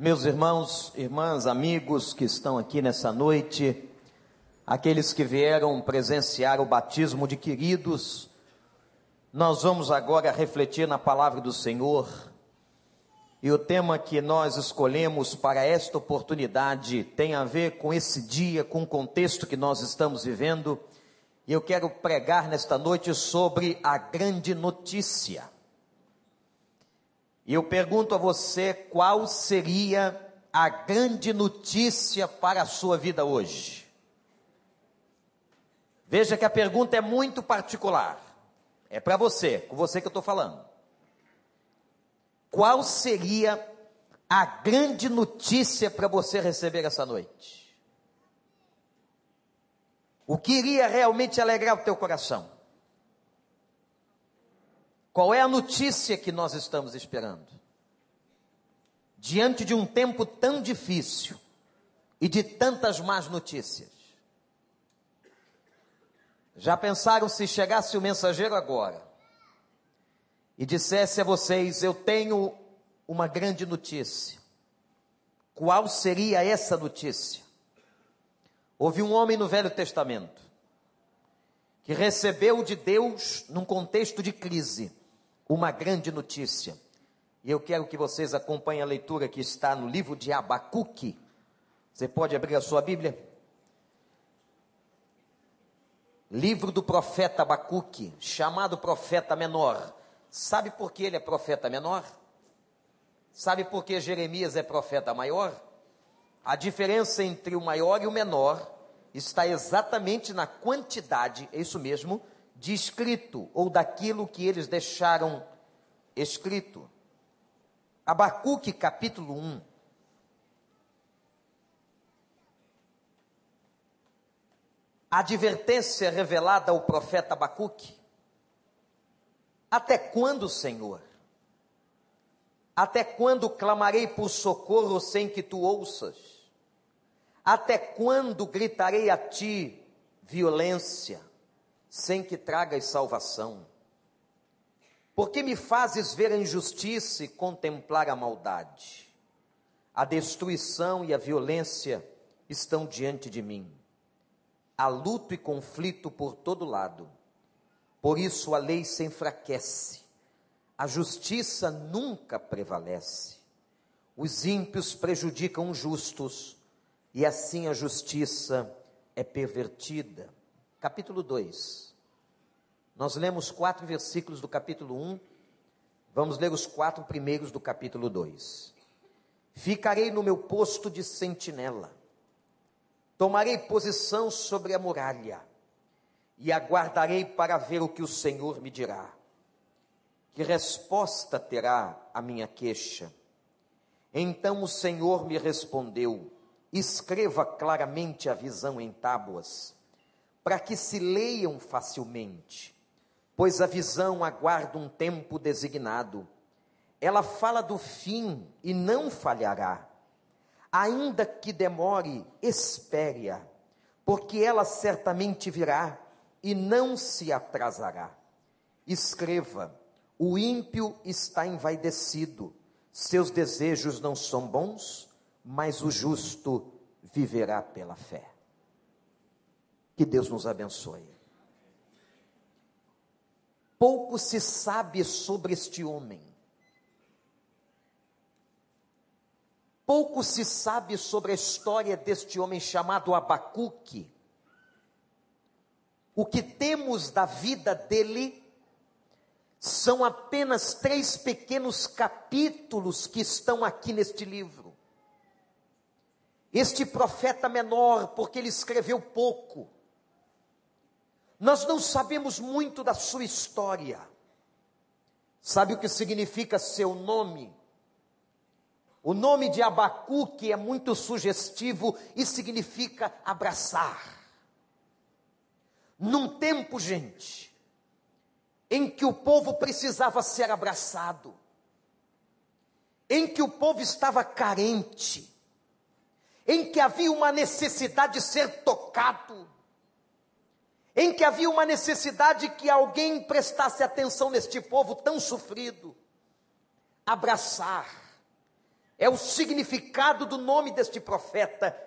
Meus irmãos, irmãs, amigos que estão aqui nessa noite, aqueles que vieram presenciar o batismo de queridos, nós vamos agora refletir na palavra do Senhor. E o tema que nós escolhemos para esta oportunidade tem a ver com esse dia, com o contexto que nós estamos vivendo. E eu quero pregar nesta noite sobre a grande notícia. E eu pergunto a você qual seria a grande notícia para a sua vida hoje. Veja que a pergunta é muito particular. É para você, com você que eu estou falando. Qual seria a grande notícia para você receber essa noite? O que iria realmente alegrar o teu coração? Qual é a notícia que nós estamos esperando? Diante de um tempo tão difícil e de tantas más notícias. Já pensaram se chegasse o mensageiro agora e dissesse a vocês: Eu tenho uma grande notícia. Qual seria essa notícia? Houve um homem no Velho Testamento que recebeu de Deus, num contexto de crise, uma grande notícia. E eu quero que vocês acompanhem a leitura que está no livro de Abacuque. Você pode abrir a sua Bíblia? Livro do profeta Abacuque, chamado profeta menor. Sabe por que ele é profeta menor? Sabe por que Jeremias é profeta maior? A diferença entre o maior e o menor está exatamente na quantidade, é isso mesmo, de escrito, ou daquilo que eles deixaram escrito. Abacuque capítulo 1. A advertência revelada ao profeta Abacuque. Até quando, Senhor? Até quando clamarei por socorro sem que tu ouças? Até quando gritarei a ti violência? Sem que tragas salvação? Por que me fazes ver a injustiça e contemplar a maldade? A destruição e a violência estão diante de mim. Há luto e conflito por todo lado. Por isso a lei se enfraquece. A justiça nunca prevalece. Os ímpios prejudicam os justos, e assim a justiça é pervertida capítulo 2. Nós lemos quatro versículos do capítulo 1, um, vamos ler os quatro primeiros do capítulo 2. Ficarei no meu posto de sentinela, tomarei posição sobre a muralha e aguardarei para ver o que o Senhor me dirá. Que resposta terá a minha queixa? Então o Senhor me respondeu: Escreva claramente a visão em tábuas para que se leiam facilmente, pois a visão aguarda um tempo designado. Ela fala do fim e não falhará. Ainda que demore, espere-a, porque ela certamente virá e não se atrasará. Escreva: o ímpio está envaidecido, seus desejos não são bons, mas o justo viverá pela fé. Que Deus nos abençoe. Pouco se sabe sobre este homem. Pouco se sabe sobre a história deste homem chamado Abacuque. O que temos da vida dele são apenas três pequenos capítulos que estão aqui neste livro. Este profeta menor, porque ele escreveu pouco, nós não sabemos muito da sua história. Sabe o que significa seu nome? O nome de Abacuque é muito sugestivo e significa abraçar. Num tempo, gente, em que o povo precisava ser abraçado, em que o povo estava carente, em que havia uma necessidade de ser tocado, em que havia uma necessidade que alguém prestasse atenção neste povo tão sofrido, abraçar, é o significado do nome deste profeta,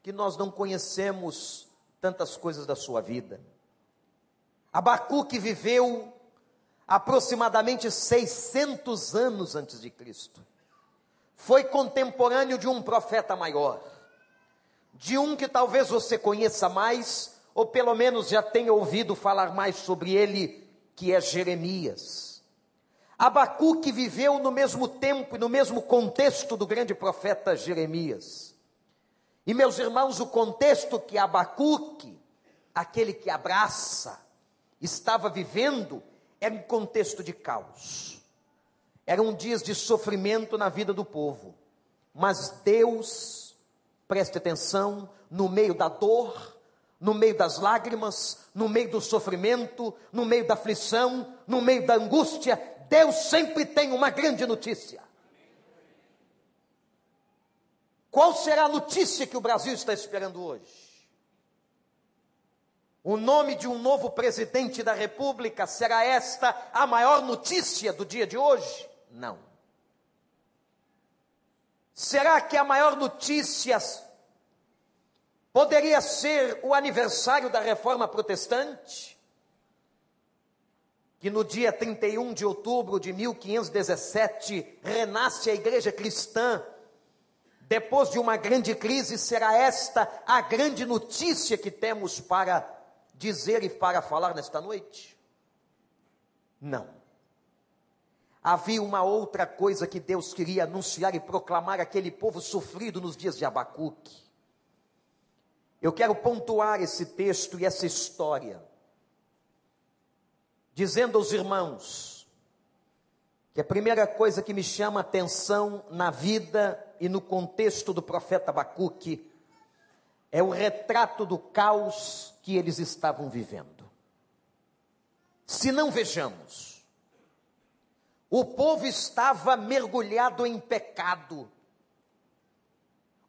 que nós não conhecemos tantas coisas da sua vida. Abacuque viveu aproximadamente 600 anos antes de Cristo. Foi contemporâneo de um profeta maior, de um que talvez você conheça mais, ou pelo menos já tenha ouvido falar mais sobre ele, que é Jeremias. Abacuque viveu no mesmo tempo e no mesmo contexto do grande profeta Jeremias. E meus irmãos, o contexto que Abacuque, aquele que abraça, estava vivendo era um contexto de caos. Eram dias de sofrimento na vida do povo. Mas Deus, preste atenção, no meio da dor, no meio das lágrimas, no meio do sofrimento, no meio da aflição, no meio da angústia, Deus sempre tem uma grande notícia. Qual será a notícia que o Brasil está esperando hoje? O nome de um novo presidente da República será esta a maior notícia do dia de hoje? Não. Será que a maior notícia poderia ser o aniversário da reforma protestante? Que no dia 31 de outubro de 1517 renasce a igreja cristã depois de uma grande crise, será esta a grande notícia que temos para dizer e para falar nesta noite? Não. Havia uma outra coisa que Deus queria anunciar e proclamar àquele povo sofrido nos dias de Abacuque. Eu quero pontuar esse texto e essa história, dizendo aos irmãos que a primeira coisa que me chama a atenção na vida e no contexto do profeta Abacuque é o retrato do caos que eles estavam vivendo. Se não vejamos, o povo estava mergulhado em pecado.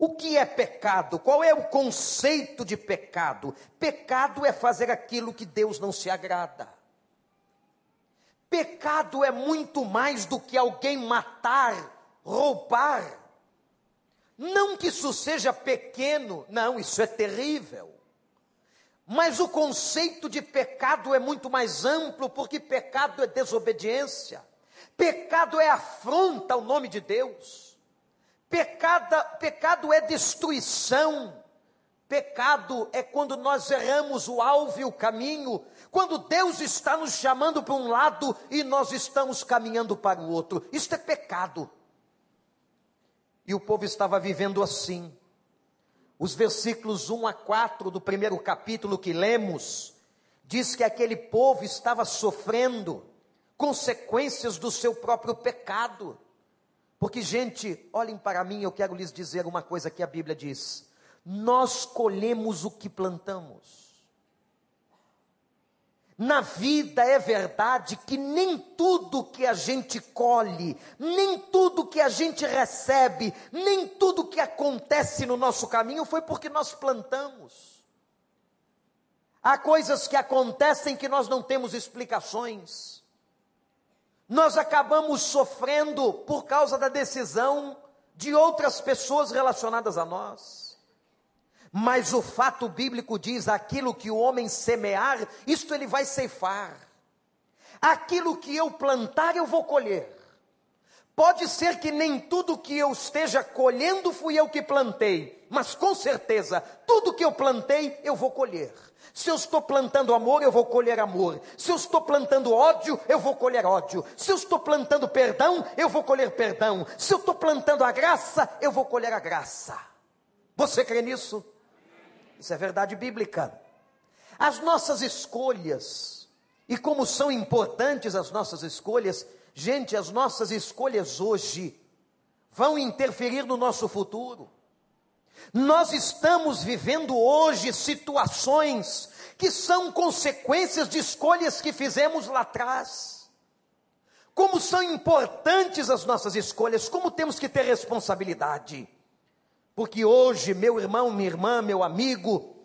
O que é pecado? Qual é o conceito de pecado? Pecado é fazer aquilo que Deus não se agrada. Pecado é muito mais do que alguém matar, roubar, não que isso seja pequeno, não, isso é terrível. Mas o conceito de pecado é muito mais amplo, porque pecado é desobediência, pecado é afronta ao nome de Deus, pecado, pecado é destruição, pecado é quando nós erramos o alvo e o caminho, quando Deus está nos chamando para um lado e nós estamos caminhando para o outro, isso é pecado. E o povo estava vivendo assim. Os versículos 1 a 4 do primeiro capítulo que lemos, diz que aquele povo estava sofrendo consequências do seu próprio pecado. Porque, gente, olhem para mim, eu quero lhes dizer uma coisa que a Bíblia diz: nós colhemos o que plantamos. Na vida é verdade que nem tudo que a gente colhe, nem tudo que a gente recebe, nem tudo que acontece no nosso caminho foi porque nós plantamos. Há coisas que acontecem que nós não temos explicações. Nós acabamos sofrendo por causa da decisão de outras pessoas relacionadas a nós. Mas o fato bíblico diz: aquilo que o homem semear, isto ele vai ceifar. Aquilo que eu plantar, eu vou colher. Pode ser que nem tudo que eu esteja colhendo fui eu que plantei, mas com certeza, tudo que eu plantei, eu vou colher. Se eu estou plantando amor, eu vou colher amor. Se eu estou plantando ódio, eu vou colher ódio. Se eu estou plantando perdão, eu vou colher perdão. Se eu estou plantando a graça, eu vou colher a graça. Você crê nisso? Isso é verdade bíblica. As nossas escolhas, e como são importantes as nossas escolhas, gente, as nossas escolhas hoje vão interferir no nosso futuro. Nós estamos vivendo hoje situações que são consequências de escolhas que fizemos lá atrás. Como são importantes as nossas escolhas, como temos que ter responsabilidade. Porque hoje, meu irmão, minha irmã, meu amigo,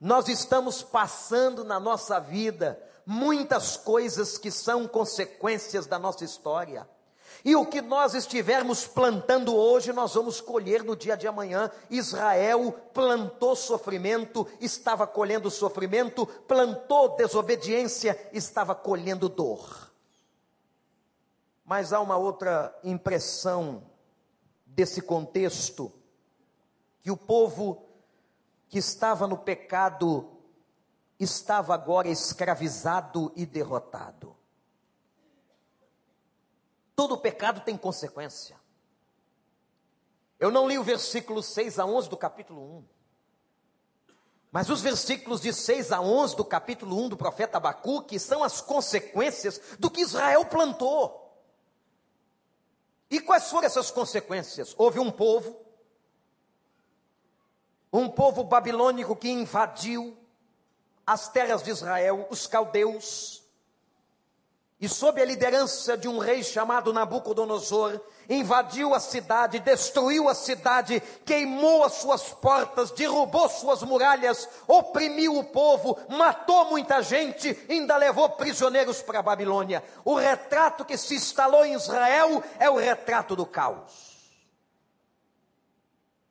nós estamos passando na nossa vida muitas coisas que são consequências da nossa história. E o que nós estivermos plantando hoje, nós vamos colher no dia de amanhã. Israel plantou sofrimento, estava colhendo sofrimento, plantou desobediência, estava colhendo dor. Mas há uma outra impressão desse contexto, que o povo que estava no pecado estava agora escravizado e derrotado. Todo pecado tem consequência. Eu não li o versículo 6 a 11 do capítulo 1. Mas os versículos de 6 a 11 do capítulo 1 do profeta Abacuque são as consequências do que Israel plantou. E quais foram essas consequências? Houve um povo, um povo babilônico que invadiu as terras de Israel, os caldeus, e sob a liderança de um rei chamado Nabucodonosor, invadiu a cidade, destruiu a cidade, queimou as suas portas, derrubou suas muralhas, oprimiu o povo, matou muita gente, ainda levou prisioneiros para a Babilônia. O retrato que se instalou em Israel é o retrato do caos.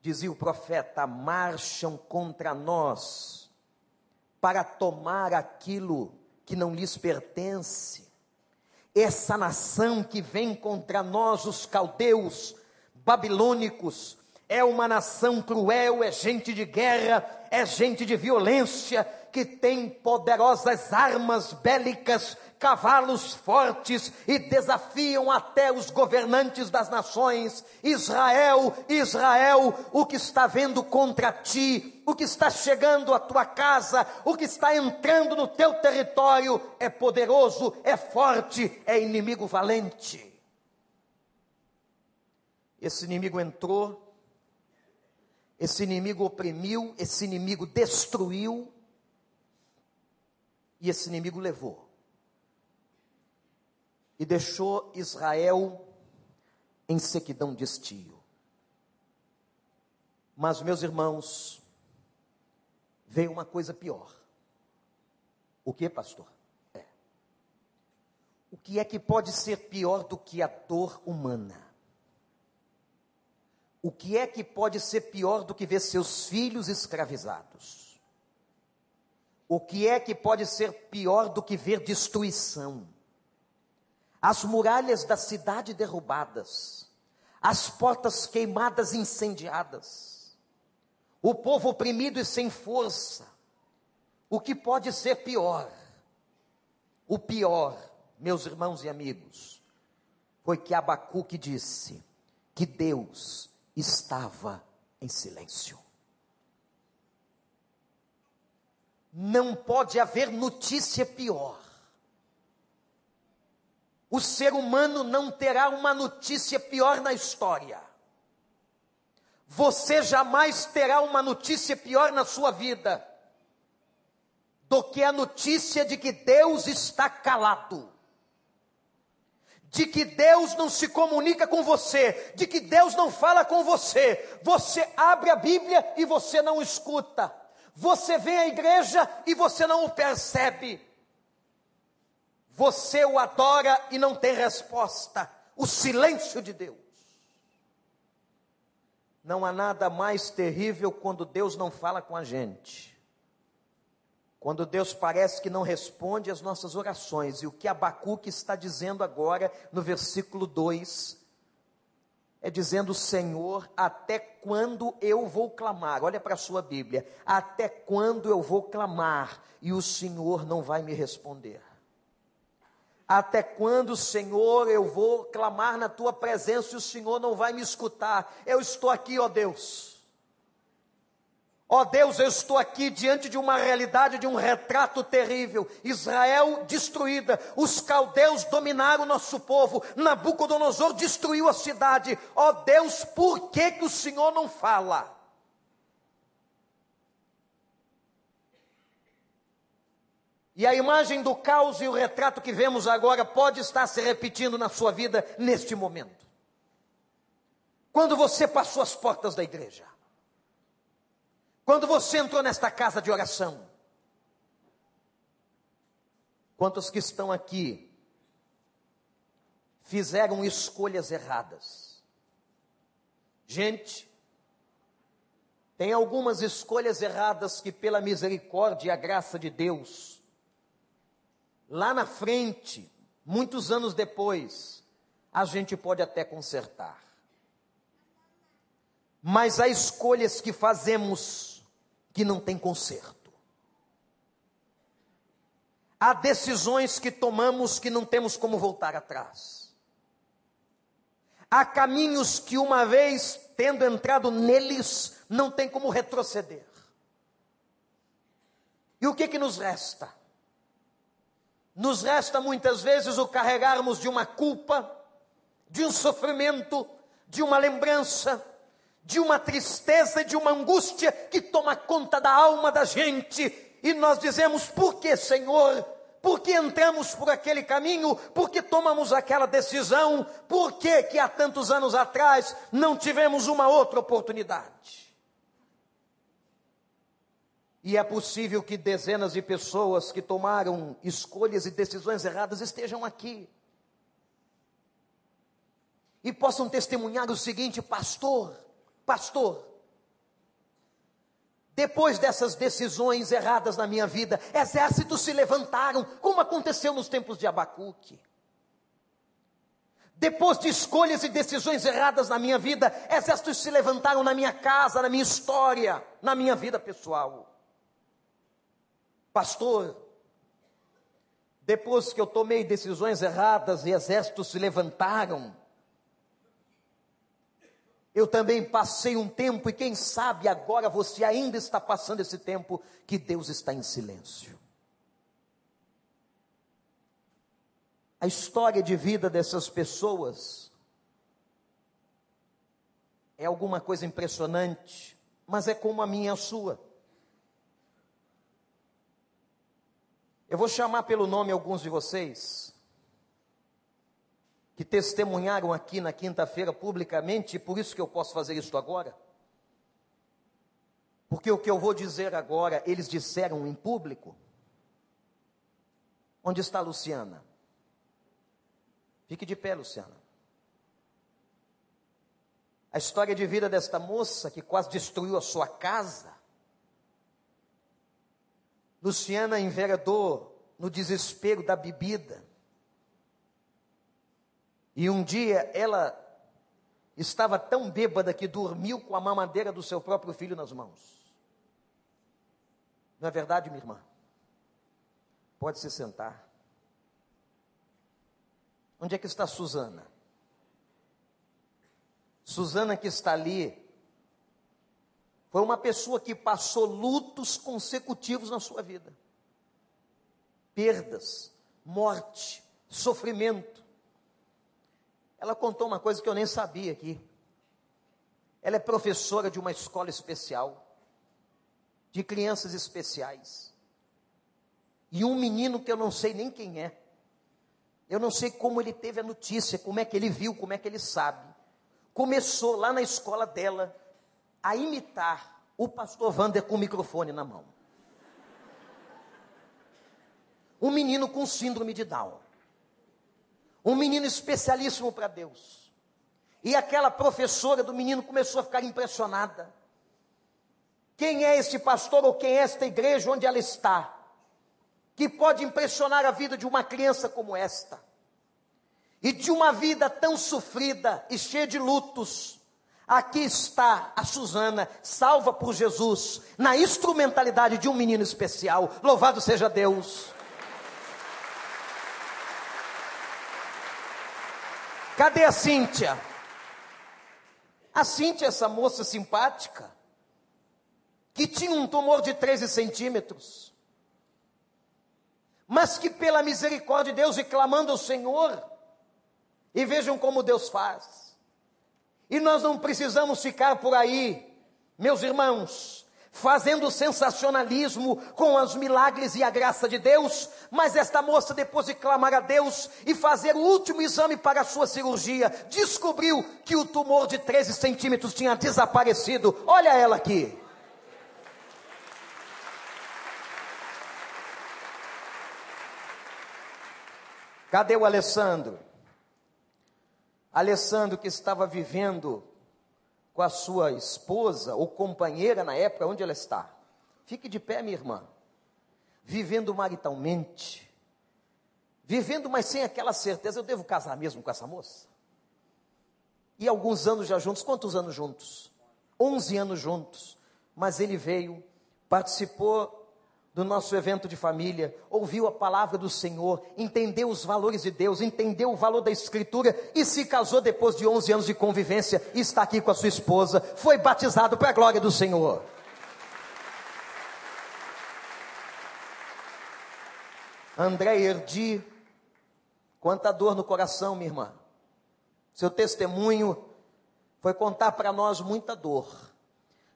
Dizia o profeta: marcham contra nós para tomar aquilo que não lhes pertence. Essa nação que vem contra nós, os caldeus, babilônicos, é uma nação cruel, é gente de guerra, é gente de violência, que tem poderosas armas bélicas, cavalos fortes e desafiam até os governantes das nações. Israel, Israel, o que está vendo contra ti, o que está chegando à tua casa, o que está entrando no teu território é poderoso, é forte, é inimigo valente. Esse inimigo entrou, esse inimigo oprimiu, esse inimigo destruiu, e esse inimigo levou e deixou Israel em sequidão de estio. Mas, meus irmãos, veio uma coisa pior. O que, pastor? É. O que é que pode ser pior do que a dor humana? O que é que pode ser pior do que ver seus filhos escravizados? O que é que pode ser pior do que ver destruição? As muralhas da cidade derrubadas, as portas queimadas e incendiadas, o povo oprimido e sem força. O que pode ser pior? O pior, meus irmãos e amigos, foi que Abacuque disse que Deus estava em silêncio. Não pode haver notícia pior o ser humano não terá uma notícia pior na história. Você jamais terá uma notícia pior na sua vida do que a notícia de que Deus está calado. De que Deus não se comunica com você, de que Deus não fala com você. Você abre a Bíblia e você não escuta. Você vem à igreja e você não o percebe. Você o adora e não tem resposta. O silêncio de Deus. Não há nada mais terrível quando Deus não fala com a gente. Quando Deus parece que não responde às nossas orações. E o que Abacuque está dizendo agora no versículo 2 é dizendo: Senhor, até quando eu vou clamar? Olha para a sua Bíblia. Até quando eu vou clamar e o Senhor não vai me responder? Até quando, Senhor, eu vou clamar na tua presença e o Senhor não vai me escutar? Eu estou aqui, ó Deus. Ó Deus, eu estou aqui diante de uma realidade, de um retrato terrível. Israel destruída, os caldeus dominaram o nosso povo, Nabucodonosor destruiu a cidade. Ó Deus, por que, que o Senhor não fala? E a imagem do caos e o retrato que vemos agora pode estar se repetindo na sua vida neste momento. Quando você passou as portas da igreja, quando você entrou nesta casa de oração, quantos que estão aqui fizeram escolhas erradas. Gente, tem algumas escolhas erradas que, pela misericórdia e a graça de Deus, lá na frente, muitos anos depois, a gente pode até consertar. Mas há escolhas que fazemos que não tem conserto. Há decisões que tomamos que não temos como voltar atrás. Há caminhos que, uma vez tendo entrado neles, não tem como retroceder. E o que que nos resta? Nos resta muitas vezes o carregarmos de uma culpa, de um sofrimento, de uma lembrança, de uma tristeza, de uma angústia que toma conta da alma da gente, e nós dizemos: por que, Senhor? Por que entramos por aquele caminho? Por que tomamos aquela decisão? Por que, que há tantos anos atrás não tivemos uma outra oportunidade? E é possível que dezenas de pessoas que tomaram escolhas e decisões erradas estejam aqui. E possam testemunhar o seguinte, pastor, pastor, depois dessas decisões erradas na minha vida, exércitos se levantaram, como aconteceu nos tempos de Abacuque. Depois de escolhas e decisões erradas na minha vida, exércitos se levantaram na minha casa, na minha história, na minha vida pessoal. Pastor, depois que eu tomei decisões erradas e exércitos se levantaram, eu também passei um tempo, e quem sabe agora você ainda está passando esse tempo, que Deus está em silêncio. A história de vida dessas pessoas é alguma coisa impressionante, mas é como a minha e a sua. Eu vou chamar pelo nome alguns de vocês que testemunharam aqui na quinta-feira publicamente, e por isso que eu posso fazer isso agora. Porque o que eu vou dizer agora, eles disseram em público. Onde está Luciana? Fique de pé, Luciana. A história de vida desta moça que quase destruiu a sua casa Luciana enveredou no desespero da bebida. E um dia ela estava tão bêbada que dormiu com a mamadeira do seu próprio filho nas mãos. Não é verdade, minha irmã? Pode se sentar. Onde é que está Suzana? Suzana que está ali foi uma pessoa que passou lutos consecutivos na sua vida. Perdas, morte, sofrimento. Ela contou uma coisa que eu nem sabia aqui. Ela é professora de uma escola especial, de crianças especiais. E um menino que eu não sei nem quem é. Eu não sei como ele teve a notícia, como é que ele viu, como é que ele sabe. Começou lá na escola dela a imitar o pastor Wander com o microfone na mão. Um menino com síndrome de Down. Um menino especialíssimo para Deus. E aquela professora do menino começou a ficar impressionada. Quem é este pastor ou quem é esta igreja onde ela está? Que pode impressionar a vida de uma criança como esta? E de uma vida tão sofrida e cheia de lutos Aqui está a Suzana, salva por Jesus, na instrumentalidade de um menino especial. Louvado seja Deus. Cadê a Cíntia? A Cíntia, essa moça simpática, que tinha um tumor de 13 centímetros, mas que pela misericórdia de Deus e clamando ao Senhor, e vejam como Deus faz e nós não precisamos ficar por aí, meus irmãos, fazendo sensacionalismo com os milagres e a graça de Deus, mas esta moça, depois de clamar a Deus e fazer o último exame para a sua cirurgia, descobriu que o tumor de 13 centímetros tinha desaparecido. Olha ela aqui. Cadê o Alessandro? Alessandro, que estava vivendo com a sua esposa ou companheira na época, onde ela está? Fique de pé, minha irmã. Vivendo maritalmente, vivendo, mas sem aquela certeza, eu devo casar mesmo com essa moça? E alguns anos já juntos, quantos anos juntos? 11 anos juntos. Mas ele veio, participou do nosso evento de família, ouviu a palavra do Senhor, entendeu os valores de Deus, entendeu o valor da Escritura e se casou depois de 11 anos de convivência e está aqui com a sua esposa, foi batizado para a glória do Senhor. André Erdi, quanta dor no coração, minha irmã. Seu testemunho foi contar para nós muita dor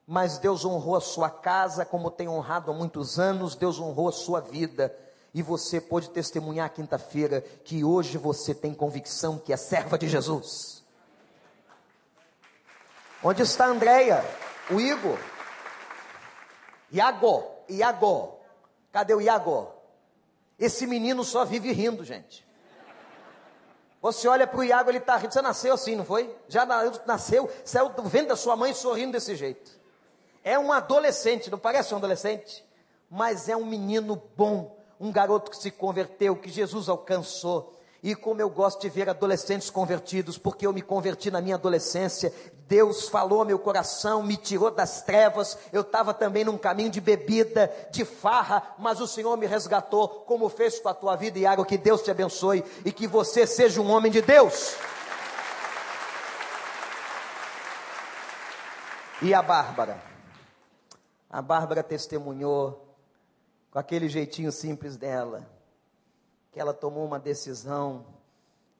mas Deus honrou a sua casa como tem honrado há muitos anos, Deus honrou a sua vida. E você pode testemunhar quinta-feira que hoje você tem convicção que é serva de Jesus. Onde está a Andréia? O Igor? Iago, Iago. Cadê o Iago? Esse menino só vive rindo, gente. Você olha para o Iago, ele está rindo. Você nasceu assim, não foi? Já nasceu, saiu do ventre da sua mãe sorrindo desse jeito. É um adolescente, não parece um adolescente? Mas é um menino bom, um garoto que se converteu, que Jesus alcançou. E como eu gosto de ver adolescentes convertidos, porque eu me converti na minha adolescência, Deus falou meu coração, me tirou das trevas, eu estava também num caminho de bebida, de farra, mas o Senhor me resgatou, como fez com a tua vida, Iago, que Deus te abençoe e que você seja um homem de Deus. E a Bárbara? A Bárbara testemunhou com aquele jeitinho simples dela, que ela tomou uma decisão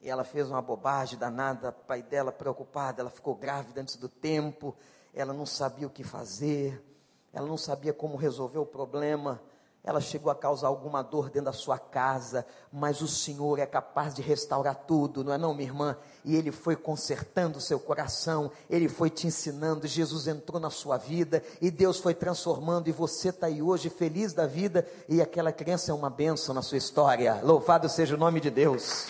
e ela fez uma bobagem danada, pai dela preocupado, ela ficou grávida antes do tempo, ela não sabia o que fazer, ela não sabia como resolver o problema, ela chegou a causar alguma dor dentro da sua casa, mas o Senhor é capaz de restaurar tudo, não é não, minha irmã? E Ele foi consertando o seu coração, Ele foi te ensinando, Jesus entrou na sua vida, e Deus foi transformando, e você está aí hoje feliz da vida, e aquela criança é uma bênção na sua história, louvado seja o nome de Deus.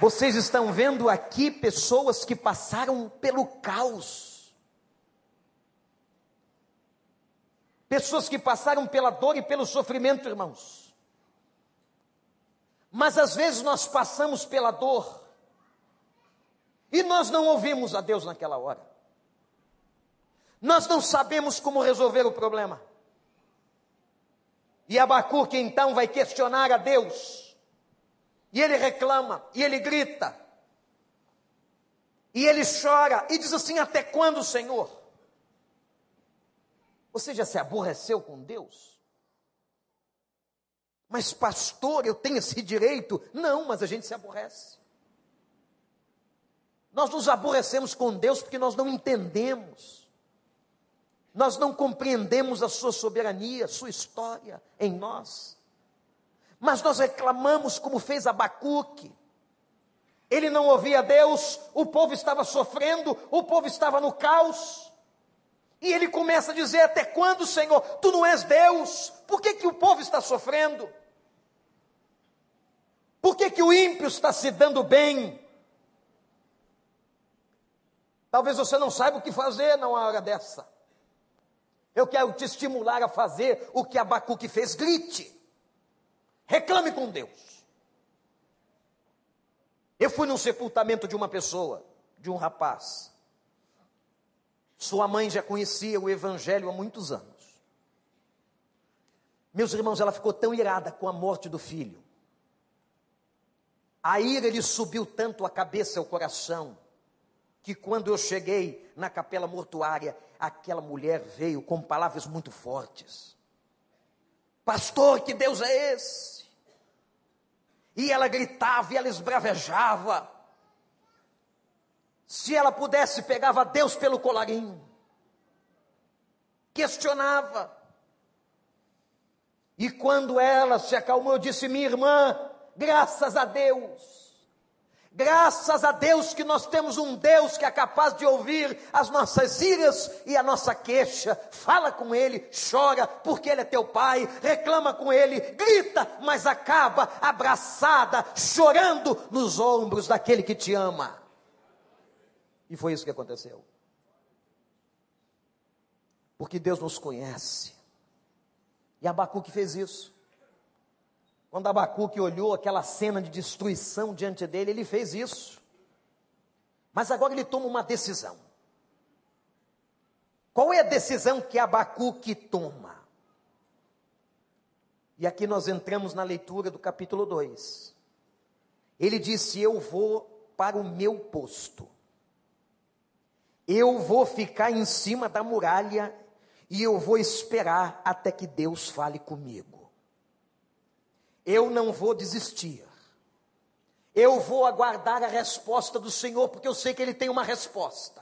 Vocês estão vendo aqui pessoas que passaram pelo caos, Pessoas que passaram pela dor e pelo sofrimento, irmãos. Mas às vezes nós passamos pela dor e nós não ouvimos a Deus naquela hora. Nós não sabemos como resolver o problema. E Abacuque então vai questionar a Deus. E ele reclama, e ele grita, e ele chora, e diz assim: Até quando, Senhor? Você já se aborreceu com Deus? Mas, pastor, eu tenho esse direito? Não, mas a gente se aborrece. Nós nos aborrecemos com Deus porque nós não entendemos. Nós não compreendemos a sua soberania, a sua história em nós. Mas nós reclamamos como fez Abacuque. Ele não ouvia Deus, o povo estava sofrendo, o povo estava no caos. E ele começa a dizer: Até quando, Senhor? Tu não és Deus? Por que, que o povo está sofrendo? Por que, que o ímpio está se dando bem? Talvez você não saiba o que fazer na hora dessa. Eu quero te estimular a fazer o que Abacuque fez. Grite. Reclame com Deus. Eu fui num sepultamento de uma pessoa, de um rapaz. Sua mãe já conhecia o Evangelho há muitos anos. Meus irmãos, ela ficou tão irada com a morte do filho. A ira lhe subiu tanto a cabeça e o coração, que quando eu cheguei na capela mortuária, aquela mulher veio com palavras muito fortes. Pastor, que Deus é esse? E ela gritava e ela esbravejava se ela pudesse, pegava Deus pelo colarinho, questionava. E quando ela se acalmou, eu disse: Minha irmã, graças a Deus, Graças a Deus que nós temos um Deus que é capaz de ouvir as nossas iras e a nossa queixa. Fala com Ele, chora, porque Ele é teu Pai, reclama com Ele, grita, mas acaba abraçada, chorando nos ombros daquele que te ama. E foi isso que aconteceu. Porque Deus nos conhece. E Abacuque fez isso. Quando Abacuque olhou aquela cena de destruição diante dele, ele fez isso. Mas agora ele toma uma decisão. Qual é a decisão que Abacuque toma? E aqui nós entramos na leitura do capítulo 2. Ele disse: Eu vou para o meu posto. Eu vou ficar em cima da muralha e eu vou esperar até que Deus fale comigo. Eu não vou desistir. Eu vou aguardar a resposta do Senhor, porque eu sei que Ele tem uma resposta.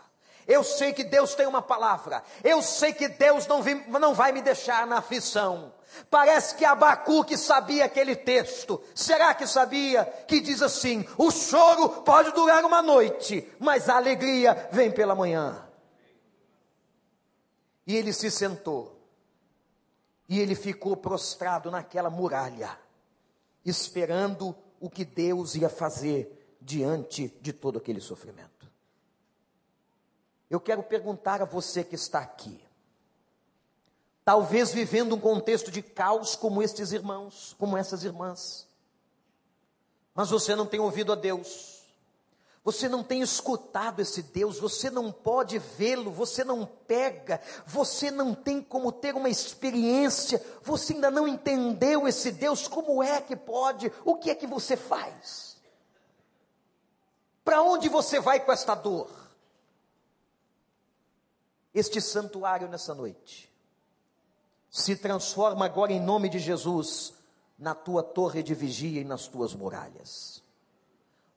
Eu sei que Deus tem uma palavra. Eu sei que Deus não, vi, não vai me deixar na aflição. Parece que Abacuque sabia aquele texto. Será que sabia? Que diz assim: o choro pode durar uma noite, mas a alegria vem pela manhã. E ele se sentou. E ele ficou prostrado naquela muralha esperando o que Deus ia fazer diante de todo aquele sofrimento. Eu quero perguntar a você que está aqui, talvez vivendo um contexto de caos como estes irmãos, como essas irmãs, mas você não tem ouvido a Deus, você não tem escutado esse Deus, você não pode vê-lo, você não pega, você não tem como ter uma experiência, você ainda não entendeu esse Deus, como é que pode? O que é que você faz? Para onde você vai com esta dor? Este santuário nessa noite se transforma agora em nome de Jesus na tua torre de vigia e nas tuas muralhas.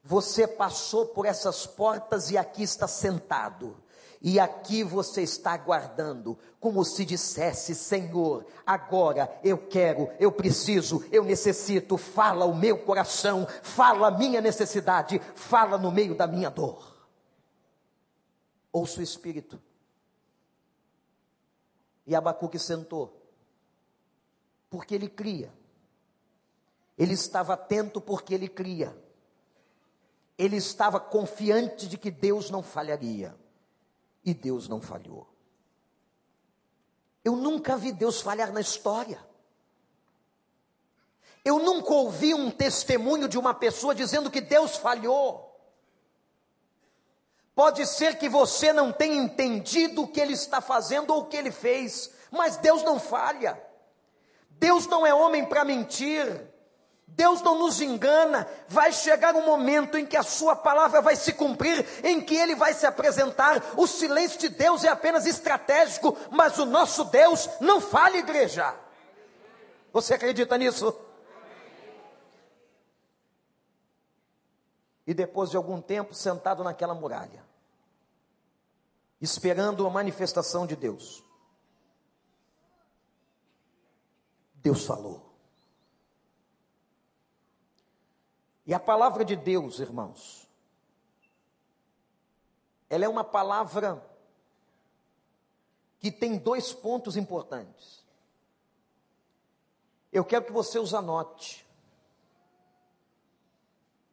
Você passou por essas portas e aqui está sentado. E aqui você está aguardando, como se dissesse: Senhor, agora eu quero, eu preciso, eu necessito, fala o meu coração, fala a minha necessidade, fala no meio da minha dor. Ouça o Espírito. E Abacuque sentou, porque ele cria. Ele estava atento porque ele cria ele estava confiante de que Deus não falharia. E Deus não falhou. Eu nunca vi Deus falhar na história. Eu nunca ouvi um testemunho de uma pessoa dizendo que Deus falhou. Pode ser que você não tenha entendido o que ele está fazendo ou o que ele fez, mas Deus não falha. Deus não é homem para mentir. Deus não nos engana, vai chegar um momento em que a sua palavra vai se cumprir, em que ele vai se apresentar. O silêncio de Deus é apenas estratégico, mas o nosso Deus não falha, igreja. Você acredita nisso? E depois de algum tempo sentado naquela muralha, esperando a manifestação de Deus, Deus falou. E a palavra de Deus, irmãos, ela é uma palavra que tem dois pontos importantes. Eu quero que você os anote.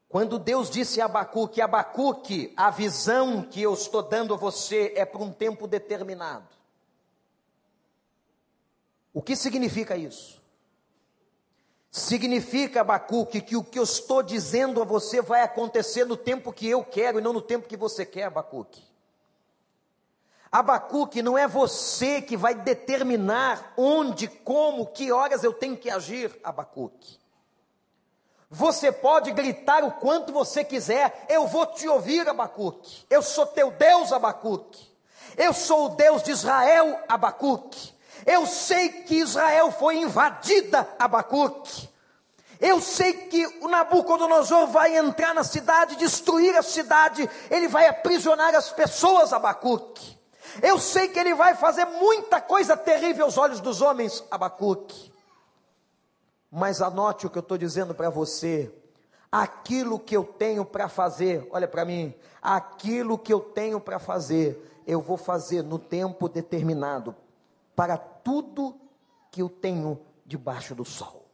Quando Deus disse a Abacuque, Abacuque, a visão que eu estou dando a você é para um tempo determinado. O que significa isso? Significa, Abacuque, que o que eu estou dizendo a você vai acontecer no tempo que eu quero e não no tempo que você quer, Abacuque. Abacuque, não é você que vai determinar onde, como, que horas eu tenho que agir, Abacuque. Você pode gritar o quanto você quiser, eu vou te ouvir, Abacuque. Eu sou teu Deus, Abacuque. Eu sou o Deus de Israel, Abacuque. Eu sei que Israel foi invadida, Abacuque. Eu sei que o Nabucodonosor vai entrar na cidade, destruir a cidade, ele vai aprisionar as pessoas, Abacuque. Eu sei que ele vai fazer muita coisa terrível aos olhos dos homens, Abacuque. Mas anote o que eu estou dizendo para você. aquilo que eu tenho para fazer, olha para mim, aquilo que eu tenho para fazer, eu vou fazer no tempo determinado, para tudo que eu tenho debaixo do sol.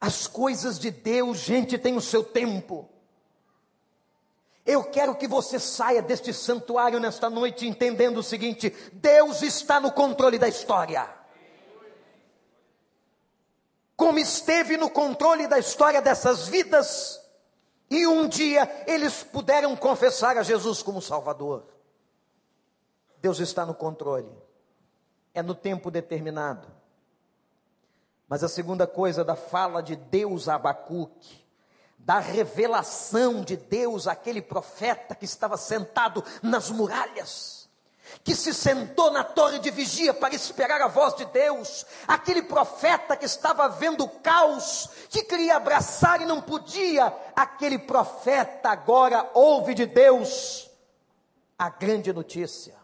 As coisas de Deus, gente, têm o seu tempo. Eu quero que você saia deste santuário nesta noite entendendo o seguinte: Deus está no controle da história. Como esteve no controle da história dessas vidas, e um dia eles puderam confessar a Jesus como Salvador. Deus está no controle, é no tempo determinado. Mas a segunda coisa da fala de Deus a Abacuque, da revelação de Deus àquele profeta que estava sentado nas muralhas, que se sentou na torre de vigia para esperar a voz de Deus, aquele profeta que estava vendo o caos, que queria abraçar e não podia, aquele profeta agora ouve de Deus a grande notícia.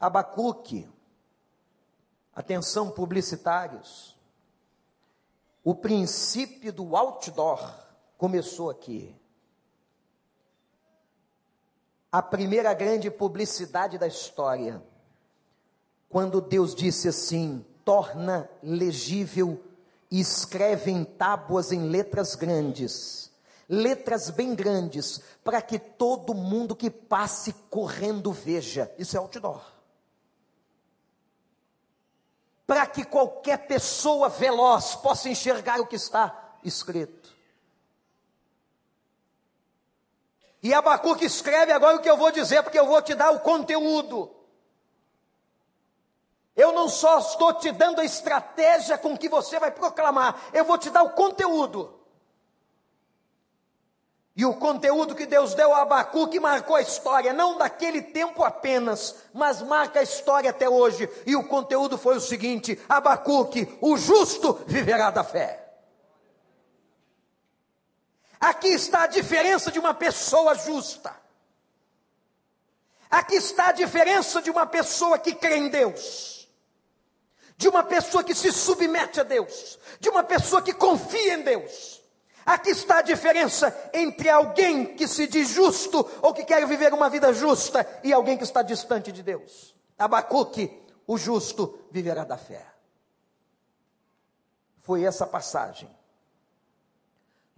Abacuque, Atenção, publicitários. O princípio do outdoor começou aqui. A primeira grande publicidade da história, quando Deus disse assim: torna legível e escreve em tábuas em letras grandes, letras bem grandes, para que todo mundo que passe correndo veja. Isso é outdoor para que qualquer pessoa veloz possa enxergar o que está escrito. E Abacuque escreve agora o que eu vou dizer, porque eu vou te dar o conteúdo. Eu não só estou te dando a estratégia com que você vai proclamar, eu vou te dar o conteúdo. E o conteúdo que Deus deu a Abacuque marcou a história, não daquele tempo apenas, mas marca a história até hoje. E o conteúdo foi o seguinte: Abacuque, o justo viverá da fé. Aqui está a diferença de uma pessoa justa. Aqui está a diferença de uma pessoa que crê em Deus, de uma pessoa que se submete a Deus, de uma pessoa que confia em Deus. Aqui está a diferença entre alguém que se diz justo ou que quer viver uma vida justa e alguém que está distante de Deus. Abacuque, o justo viverá da fé. Foi essa passagem.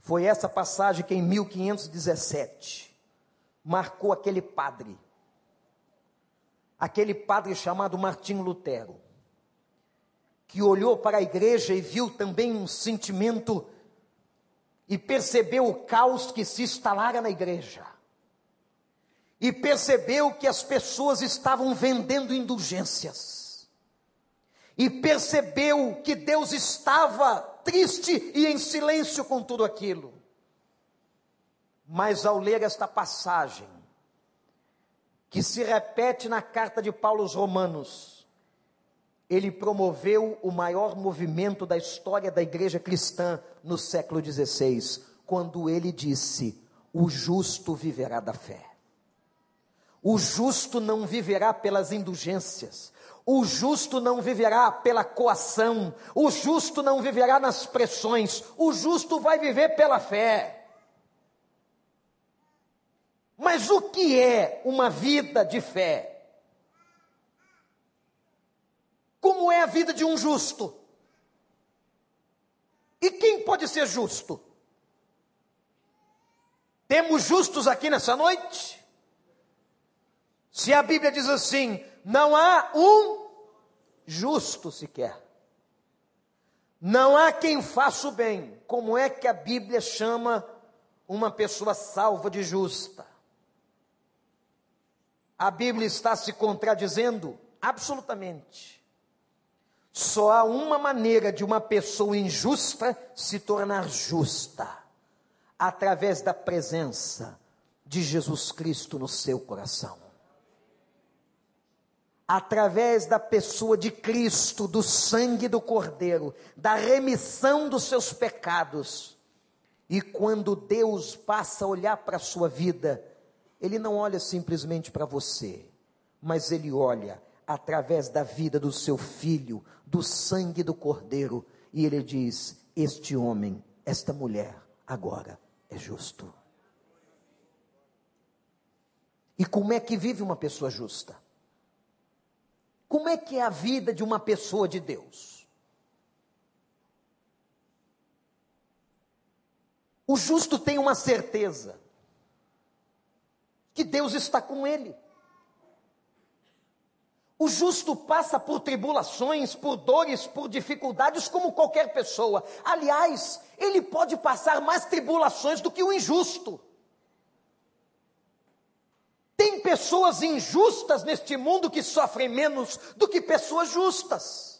Foi essa passagem que em 1517 marcou aquele padre. Aquele padre chamado Martim Lutero, que olhou para a igreja e viu também um sentimento e percebeu o caos que se instalara na igreja. E percebeu que as pessoas estavam vendendo indulgências. E percebeu que Deus estava triste e em silêncio com tudo aquilo. Mas ao ler esta passagem, que se repete na carta de Paulo aos Romanos, ele promoveu o maior movimento da história da igreja cristã no século XVI, quando ele disse: O justo viverá da fé. O justo não viverá pelas indulgências. O justo não viverá pela coação. O justo não viverá nas pressões. O justo vai viver pela fé. Mas o que é uma vida de fé? como é a vida de um justo. E quem pode ser justo? Temos justos aqui nessa noite? Se a Bíblia diz assim: não há um justo sequer, não há quem faça o bem, como é que a Bíblia chama uma pessoa salva de justa? A Bíblia está se contradizendo? Absolutamente. Só há uma maneira de uma pessoa injusta se tornar justa: através da presença de Jesus Cristo no seu coração. Através da pessoa de Cristo, do sangue do Cordeiro, da remissão dos seus pecados. E quando Deus passa a olhar para a sua vida, Ele não olha simplesmente para você, mas Ele olha através da vida do seu filho, do sangue do Cordeiro, e ele diz: Este homem, esta mulher, agora é justo. E como é que vive uma pessoa justa? Como é que é a vida de uma pessoa de Deus? O justo tem uma certeza que Deus está com ele. O justo passa por tribulações, por dores, por dificuldades, como qualquer pessoa. Aliás, ele pode passar mais tribulações do que o injusto. Tem pessoas injustas neste mundo que sofrem menos do que pessoas justas.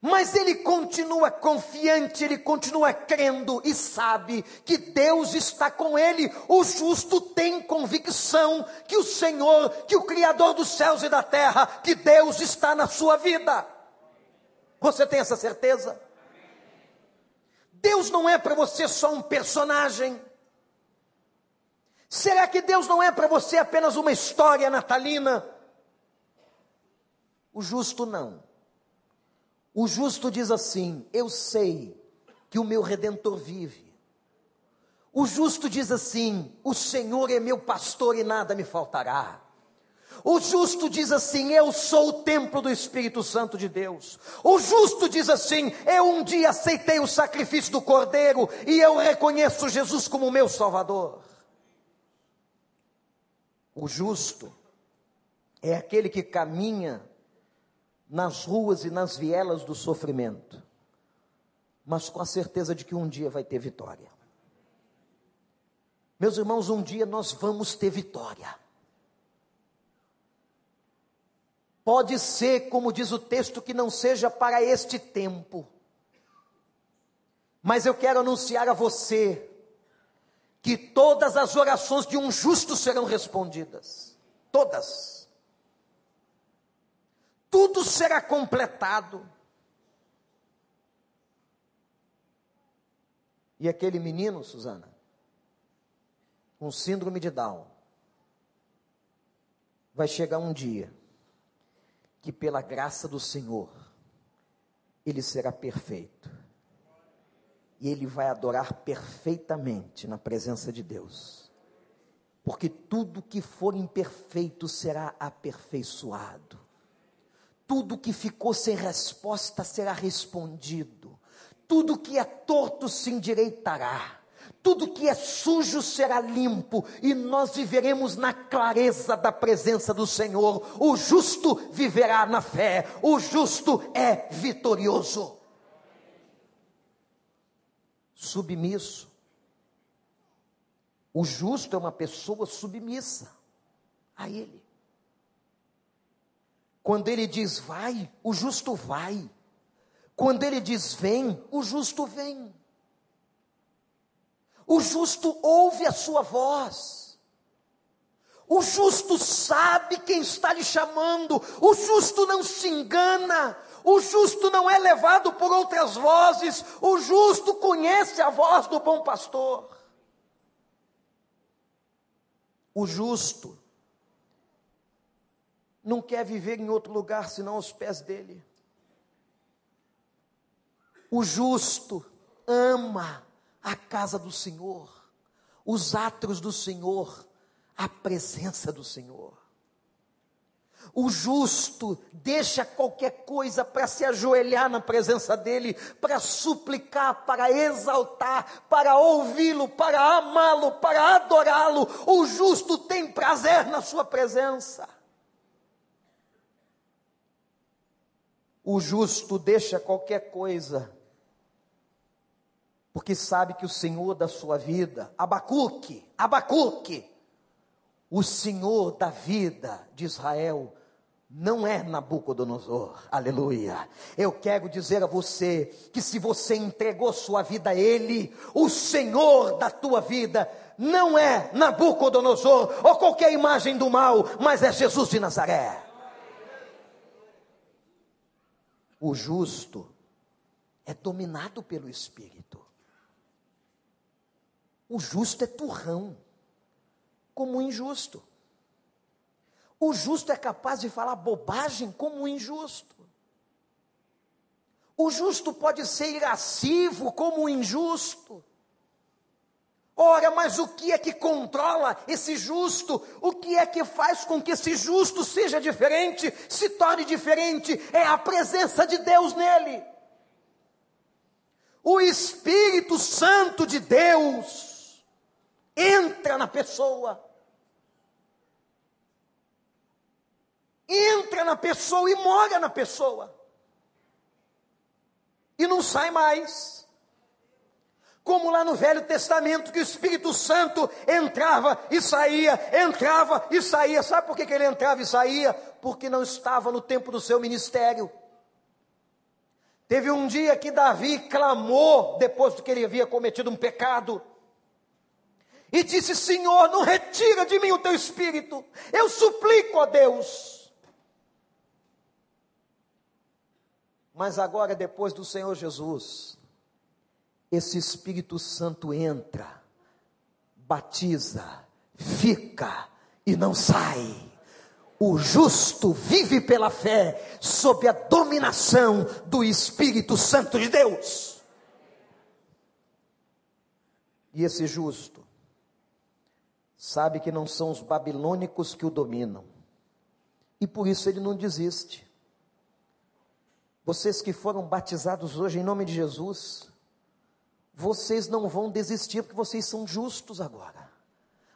Mas ele continua confiante, ele continua crendo e sabe que Deus está com ele. O justo tem convicção que o Senhor, que o Criador dos céus e da terra, que Deus está na sua vida. Você tem essa certeza? Deus não é para você só um personagem. Será que Deus não é para você apenas uma história natalina? O justo não. O justo diz assim: Eu sei que o meu redentor vive. O justo diz assim: O Senhor é meu pastor e nada me faltará. O justo diz assim: Eu sou o templo do Espírito Santo de Deus. O justo diz assim: Eu um dia aceitei o sacrifício do Cordeiro e eu reconheço Jesus como meu Salvador. O justo é aquele que caminha nas ruas e nas vielas do sofrimento, mas com a certeza de que um dia vai ter vitória. Meus irmãos, um dia nós vamos ter vitória. Pode ser, como diz o texto, que não seja para este tempo, mas eu quero anunciar a você que todas as orações de um justo serão respondidas. Todas tudo será completado. E aquele menino, Susana, com síndrome de Down, vai chegar um dia que, pela graça do Senhor, ele será perfeito. E ele vai adorar perfeitamente na presença de Deus. Porque tudo que for imperfeito será aperfeiçoado. Tudo que ficou sem resposta será respondido. Tudo que é torto se endireitará. Tudo que é sujo será limpo e nós viveremos na clareza da presença do Senhor. O justo viverá na fé. O justo é vitorioso. Submisso. O justo é uma pessoa submissa a Ele. Quando ele diz vai, o justo vai. Quando ele diz vem, o justo vem. O justo ouve a sua voz. O justo sabe quem está lhe chamando. O justo não se engana. O justo não é levado por outras vozes. O justo conhece a voz do bom pastor. O justo não quer viver em outro lugar senão aos pés dele. O justo ama a casa do Senhor, os atos do Senhor, a presença do Senhor. O justo deixa qualquer coisa para se ajoelhar na presença dele, para suplicar, para exaltar, para ouvi-lo, para amá-lo, para adorá-lo. O justo tem prazer na sua presença. O justo deixa qualquer coisa, porque sabe que o Senhor da sua vida, Abacuque, Abacuque, o Senhor da vida de Israel, não é Nabucodonosor, aleluia. Eu quero dizer a você que se você entregou sua vida a Ele, o Senhor da tua vida não é Nabucodonosor ou qualquer imagem do mal, mas é Jesus de Nazaré. O justo é dominado pelo espírito. O justo é turrão, como o injusto. O justo é capaz de falar bobagem como o injusto. O justo pode ser irascivo como o injusto. Ora, mas o que é que controla esse justo? O que é que faz com que esse justo seja diferente, se torne diferente? É a presença de Deus nele. O Espírito Santo de Deus entra na pessoa. Entra na pessoa e mora na pessoa. E não sai mais como lá no Velho Testamento, que o Espírito Santo entrava e saía, entrava e saía. Sabe por que, que ele entrava e saía? Porque não estava no tempo do seu ministério. Teve um dia que Davi clamou, depois de que ele havia cometido um pecado, e disse: Senhor, não retira de mim o teu espírito, eu suplico a Deus. Mas agora, depois do Senhor Jesus, esse Espírito Santo entra, batiza, fica e não sai. O justo vive pela fé, sob a dominação do Espírito Santo de Deus. E esse justo sabe que não são os babilônicos que o dominam, e por isso ele não desiste. Vocês que foram batizados hoje em nome de Jesus, vocês não vão desistir porque vocês são justos agora.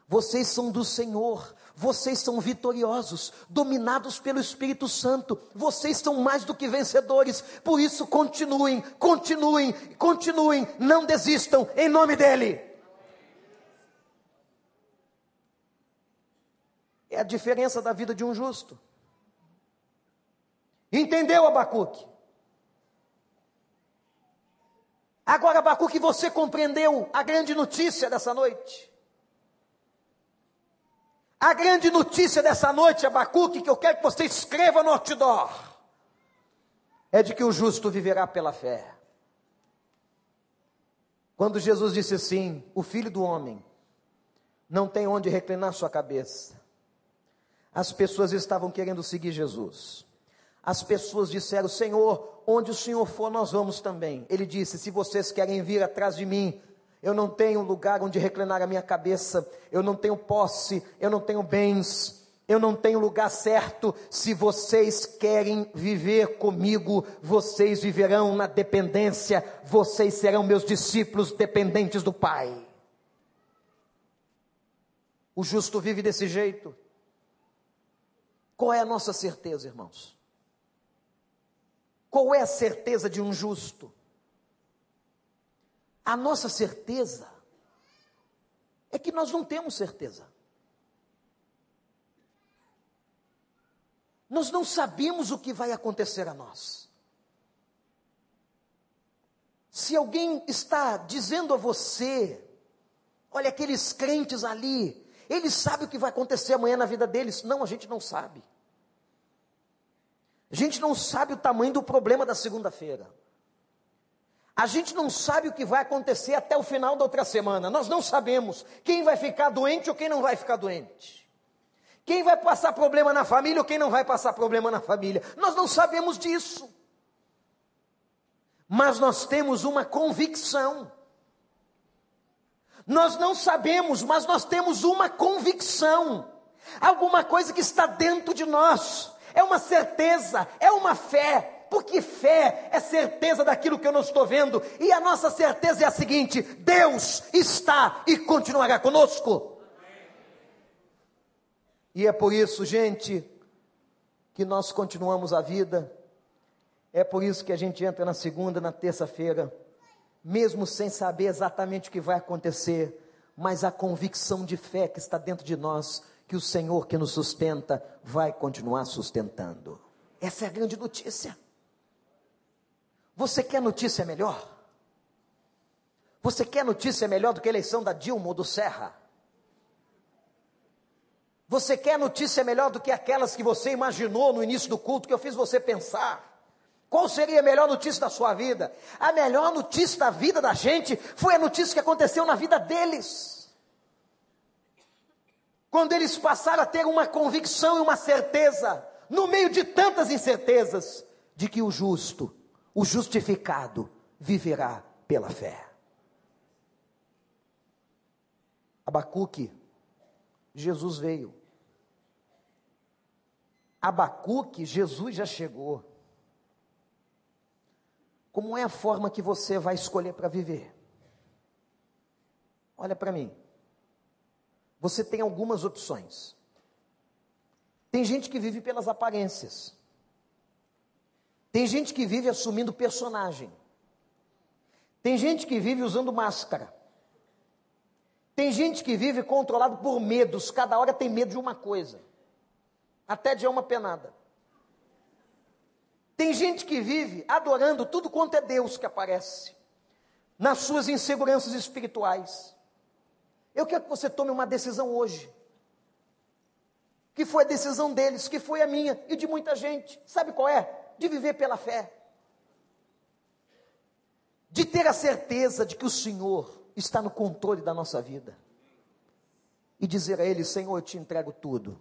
Vocês são do Senhor, vocês são vitoriosos, dominados pelo Espírito Santo, vocês são mais do que vencedores, por isso continuem, continuem, continuem, não desistam, em nome dEle. É a diferença da vida de um justo. Entendeu, Abacuque? Agora, Abacuque, você compreendeu a grande notícia dessa noite? A grande notícia dessa noite, Abacuque, que eu quero que você escreva no outdoor, é de que o justo viverá pela fé. Quando Jesus disse assim: O filho do homem não tem onde reclinar sua cabeça, as pessoas estavam querendo seguir Jesus. As pessoas disseram: Senhor, onde o Senhor for, nós vamos também. Ele disse: Se vocês querem vir atrás de mim, eu não tenho lugar onde reclinar a minha cabeça, eu não tenho posse, eu não tenho bens, eu não tenho lugar certo. Se vocês querem viver comigo, vocês viverão na dependência, vocês serão meus discípulos dependentes do Pai. O justo vive desse jeito. Qual é a nossa certeza, irmãos? Qual é a certeza de um justo? A nossa certeza é que nós não temos certeza. Nós não sabemos o que vai acontecer a nós. Se alguém está dizendo a você, olha aqueles crentes ali, eles sabem o que vai acontecer amanhã na vida deles. Não, a gente não sabe. A gente não sabe o tamanho do problema da segunda-feira. A gente não sabe o que vai acontecer até o final da outra semana. Nós não sabemos quem vai ficar doente ou quem não vai ficar doente. Quem vai passar problema na família ou quem não vai passar problema na família. Nós não sabemos disso. Mas nós temos uma convicção. Nós não sabemos, mas nós temos uma convicção. Alguma coisa que está dentro de nós é uma certeza, é uma fé, porque fé é certeza daquilo que eu não estou vendo, e a nossa certeza é a seguinte: Deus está e continuará conosco. E é por isso, gente, que nós continuamos a vida, é por isso que a gente entra na segunda, na terça-feira, mesmo sem saber exatamente o que vai acontecer, mas a convicção de fé que está dentro de nós que o Senhor que nos sustenta vai continuar sustentando. Essa é a grande notícia. Você quer notícia melhor? Você quer notícia melhor do que a eleição da Dilma ou do Serra? Você quer notícia melhor do que aquelas que você imaginou no início do culto, que eu fiz você pensar? Qual seria a melhor notícia da sua vida? A melhor notícia da vida da gente foi a notícia que aconteceu na vida deles quando eles passaram a ter uma convicção e uma certeza, no meio de tantas incertezas, de que o justo, o justificado viverá pela fé. Abacuque, Jesus veio. Abacuque, Jesus já chegou. Como é a forma que você vai escolher para viver? Olha para mim. Você tem algumas opções. Tem gente que vive pelas aparências. Tem gente que vive assumindo personagem. Tem gente que vive usando máscara. Tem gente que vive controlado por medos, cada hora tem medo de uma coisa, até de uma penada. Tem gente que vive adorando tudo quanto é Deus que aparece, nas suas inseguranças espirituais. Eu quero que você tome uma decisão hoje, que foi a decisão deles, que foi a minha e de muita gente. Sabe qual é? De viver pela fé, de ter a certeza de que o Senhor está no controle da nossa vida. E dizer a Ele: Senhor, eu te entrego tudo.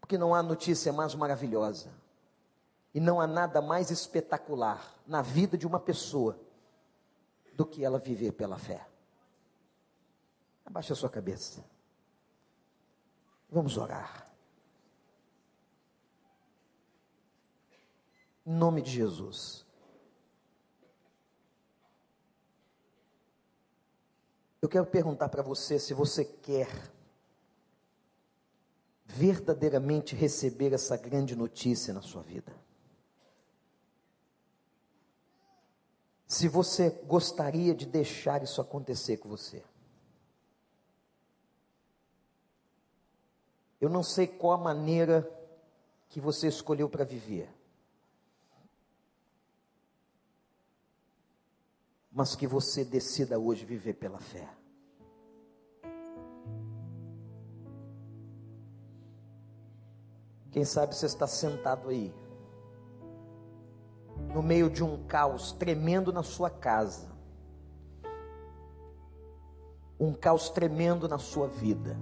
Porque não há notícia mais maravilhosa. E não há nada mais espetacular na vida de uma pessoa do que ela viver pela fé. Abaixe a sua cabeça. Vamos orar. Em nome de Jesus. Eu quero perguntar para você se você quer verdadeiramente receber essa grande notícia na sua vida. Se você gostaria de deixar isso acontecer com você. Eu não sei qual a maneira que você escolheu para viver. mas que você decida hoje viver pela fé. Quem sabe você está sentado aí, no meio de um caos tremendo na sua casa, um caos tremendo na sua vida.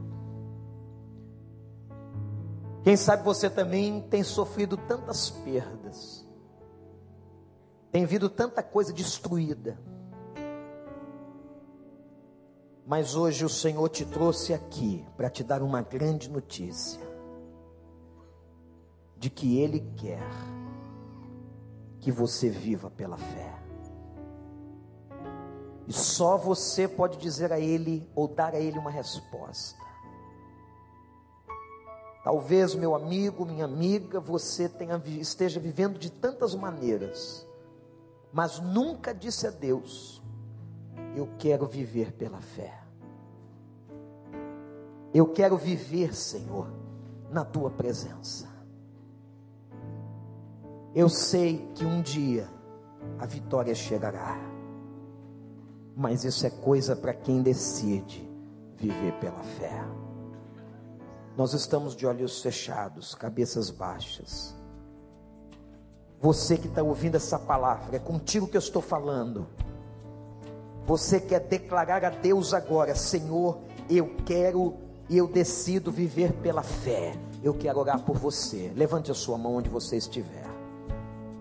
Quem sabe você também tem sofrido tantas perdas, tem vindo tanta coisa destruída. Mas hoje o Senhor te trouxe aqui para te dar uma grande notícia: de que Ele quer que você viva pela fé. E só você pode dizer a Ele ou dar a Ele uma resposta. Talvez, meu amigo, minha amiga, você tenha, esteja vivendo de tantas maneiras, mas nunca disse a Deus: eu quero viver pela fé. Eu quero viver, Senhor, na tua presença. Eu sei que um dia a vitória chegará, mas isso é coisa para quem decide viver pela fé. Nós estamos de olhos fechados, cabeças baixas. Você que está ouvindo essa palavra, é contigo que eu estou falando. Você quer declarar a Deus agora: Senhor, eu quero e eu decido viver pela fé. Eu quero orar por você. Levante a sua mão onde você estiver.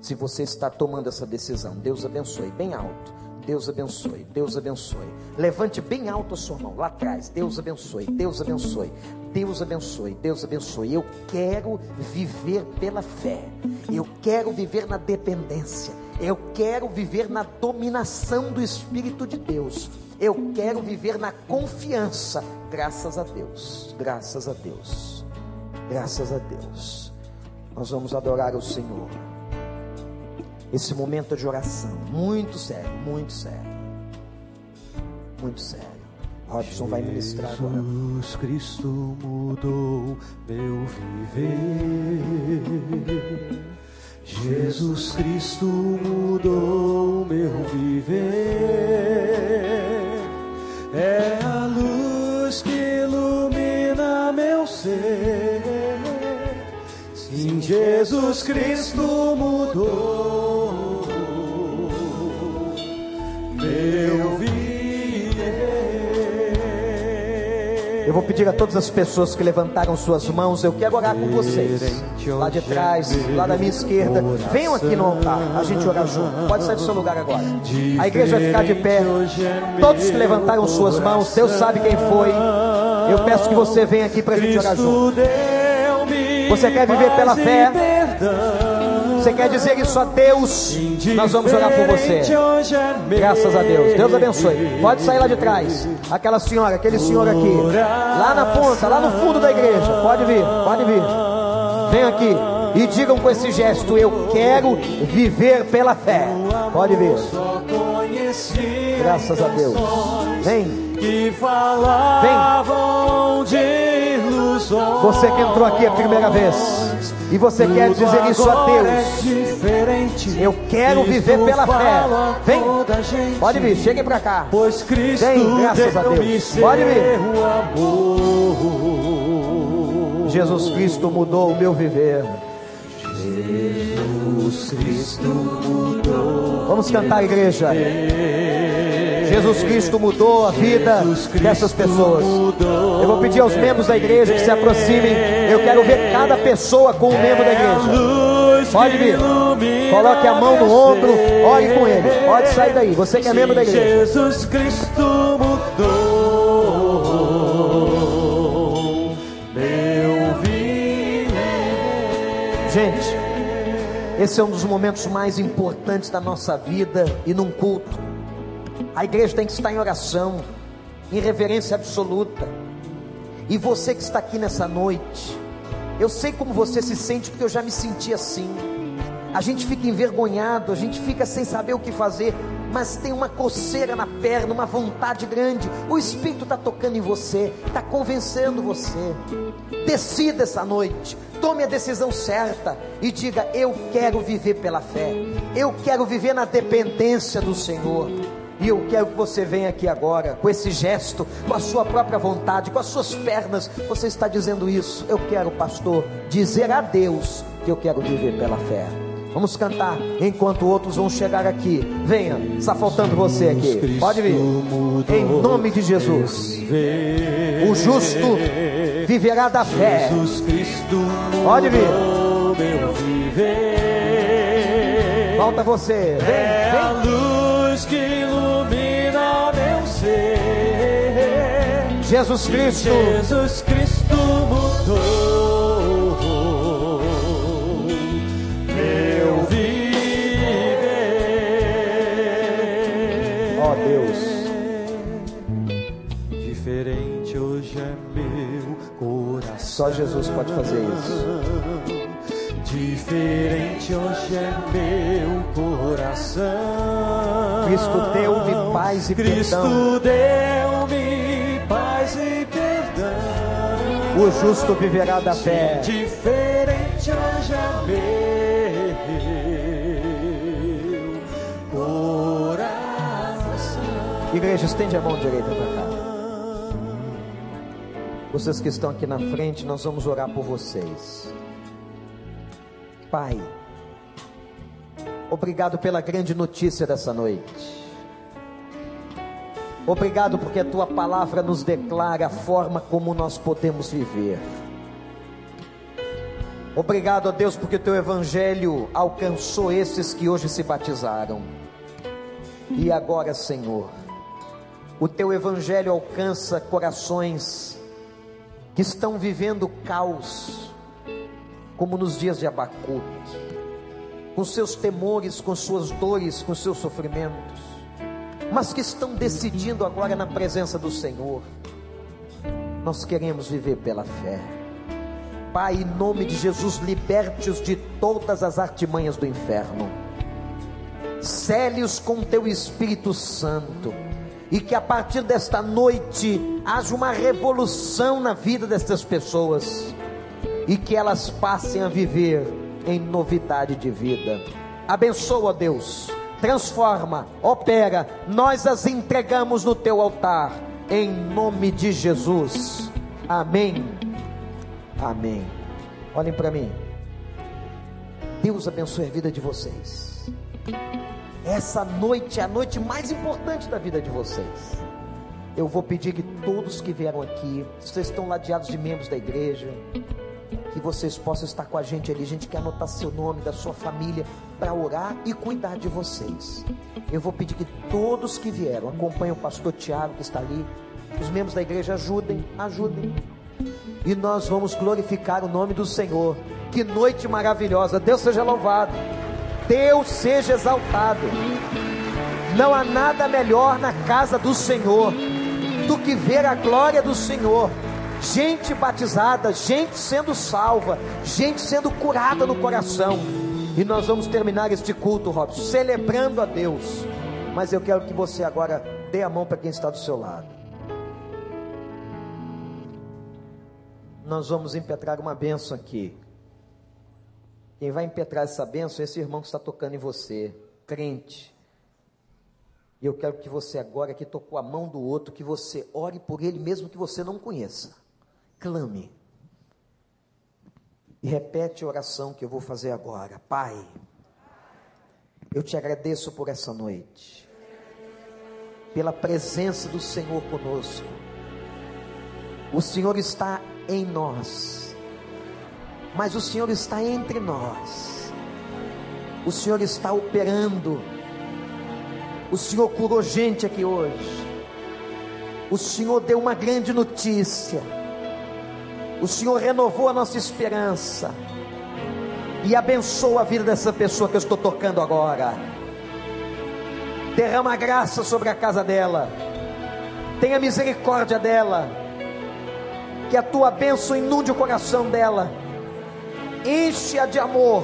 Se você está tomando essa decisão, Deus abençoe, bem alto. Deus abençoe, Deus abençoe. Levante bem alto a sua mão, lá atrás. Deus abençoe, Deus abençoe, Deus abençoe, Deus abençoe. Eu quero viver pela fé. Eu quero viver na dependência. Eu quero viver na dominação do Espírito de Deus. Eu quero viver na confiança. Graças a Deus, graças a Deus, graças a Deus. Nós vamos adorar o Senhor. Esse momento de oração, muito sério, muito sério, muito sério. Robson vai ministrar agora. Jesus Cristo mudou meu viver. Jesus Cristo mudou meu viver. É a luz que ilumina meu ser. Sim, Jesus Cristo mudou meu viver. Eu vou pedir a todas as pessoas que levantaram suas mãos, eu quero orar com vocês. Lá de trás, lá da minha esquerda. Venham aqui no altar, a gente orar junto. Pode sair do seu lugar agora. A igreja vai ficar de pé. Todos que levantaram suas mãos, Deus sabe quem foi. Eu peço que você venha aqui para a gente orar junto. Você quer viver pela fé? Você quer dizer isso a Deus? Nós vamos orar por você. Graças a Deus. Deus abençoe. Pode sair lá de trás. Aquela senhora, aquele senhor aqui. Lá na ponta, lá no fundo da igreja. Pode vir, pode vir. Vem aqui e digam com esse gesto: Eu quero viver pela fé. Pode vir. Graças a Deus. Vem. Que falavam ilusões. Você que entrou aqui a primeira vez e você quer dizer isso a Deus. Eu quero viver pela fé. Vem, pode vir, cheguem para cá. Pois Cristo Vem, graças a Deus. Pode vir. Jesus Cristo mudou o meu viver. Jesus Cristo mudou. Vamos cantar, igreja. Jesus Cristo mudou a vida dessas pessoas. Eu vou pedir aos membros da igreja que se aproximem. Eu quero ver cada pessoa com um membro da igreja. Pode vir. Coloque a mão no ombro, ore com ele. Pode sair daí. Você que é membro da igreja. Jesus Cristo mudou. Gente, esse é um dos momentos mais importantes da nossa vida e num culto. A igreja tem que estar em oração, em reverência absoluta. E você que está aqui nessa noite, eu sei como você se sente, porque eu já me senti assim. A gente fica envergonhado, a gente fica sem saber o que fazer, mas tem uma coceira na perna, uma vontade grande. O Espírito está tocando em você, está convencendo você. Decida essa noite, tome a decisão certa e diga: Eu quero viver pela fé, eu quero viver na dependência do Senhor. E eu quero que você venha aqui agora, com esse gesto, com a sua própria vontade, com as suas pernas. Você está dizendo isso. Eu quero, pastor, dizer a Deus que eu quero viver pela fé. Vamos cantar enquanto outros vão chegar aqui. Venha, está faltando você aqui. Pode vir. Em nome de Jesus. O justo viverá da fé. Jesus Cristo Pode vir. Falta você. Vem, É vem. Jesus Cristo. Jesus Cristo mudou meu viver. Ó Deus. Diferente hoje é meu coração. Só Jesus pode fazer isso. Diferente hoje é meu coração. Cristo deu-me paz e Cristo perdão. deu-me paz e perdão. O justo viverá da fé. Diferente hoje é meu coração. Igreja, estende a mão direita para cá. Vocês que estão aqui na frente, nós vamos orar por vocês. Pai, obrigado pela grande notícia dessa noite. Obrigado porque a tua palavra nos declara a forma como nós podemos viver. Obrigado a Deus porque o teu evangelho alcançou esses que hoje se batizaram. E agora, Senhor, o teu evangelho alcança corações que estão vivendo caos, como nos dias de Abacuque, com seus temores, com suas dores, com seus sofrimentos, mas que estão decidindo agora na presença do Senhor. Nós queremos viver pela fé. Pai, em nome de Jesus, liberte-os de todas as artimanhas do inferno. Cele-os com teu Espírito Santo. E que a partir desta noite haja uma revolução na vida destas pessoas. E que elas passem a viver em novidade de vida. Abençoa, Deus. Transforma, opera. Nós as entregamos no teu altar. Em nome de Jesus. Amém. Amém. Olhem para mim. Deus abençoe a vida de vocês. Essa noite é a noite mais importante da vida de vocês. Eu vou pedir que todos que vieram aqui, vocês estão ladeados de membros da igreja, que vocês possam estar com a gente ali. A gente quer anotar seu nome, da sua família, para orar e cuidar de vocês. Eu vou pedir que todos que vieram, acompanhem o pastor Tiago que está ali, os membros da igreja ajudem, ajudem. E nós vamos glorificar o nome do Senhor. Que noite maravilhosa! Deus seja louvado, Deus seja exaltado. Não há nada melhor na casa do Senhor do que ver a glória do Senhor. Gente batizada, gente sendo salva, gente sendo curada no coração. E nós vamos terminar este culto, Robson, celebrando a Deus. Mas eu quero que você agora dê a mão para quem está do seu lado. Nós vamos impetrar uma benção aqui. Quem vai impetrar essa benção é esse irmão que está tocando em você, crente. E eu quero que você agora que tocou a mão do outro, que você ore por ele mesmo que você não conheça. Clame. E repete a oração que eu vou fazer agora. Pai, eu te agradeço por essa noite. Pela presença do Senhor conosco. O Senhor está em nós. Mas o Senhor está entre nós. O Senhor está operando o Senhor curou gente aqui hoje. O Senhor deu uma grande notícia. O Senhor renovou a nossa esperança. E abençoa a vida dessa pessoa que eu estou tocando agora. Derrama graça sobre a casa dela. Tenha misericórdia dela. Que a tua bênção inunde o coração dela. Enche-a de amor.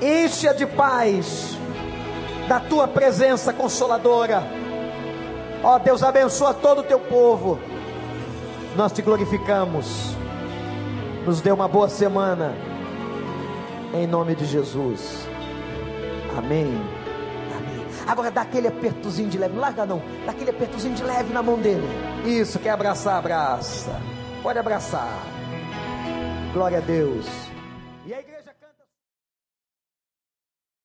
Enche-a de paz da tua presença consoladora. Ó Deus, abençoa todo o teu povo. Nós te glorificamos. Nos dê uma boa semana. Em nome de Jesus. Amém. Amém. Agora dá aquele apertozinho de leve. Não larga não. Dá aquele apertozinho de leve na mão dele. Isso, quer abraçar, abraça. Pode abraçar. Glória a Deus.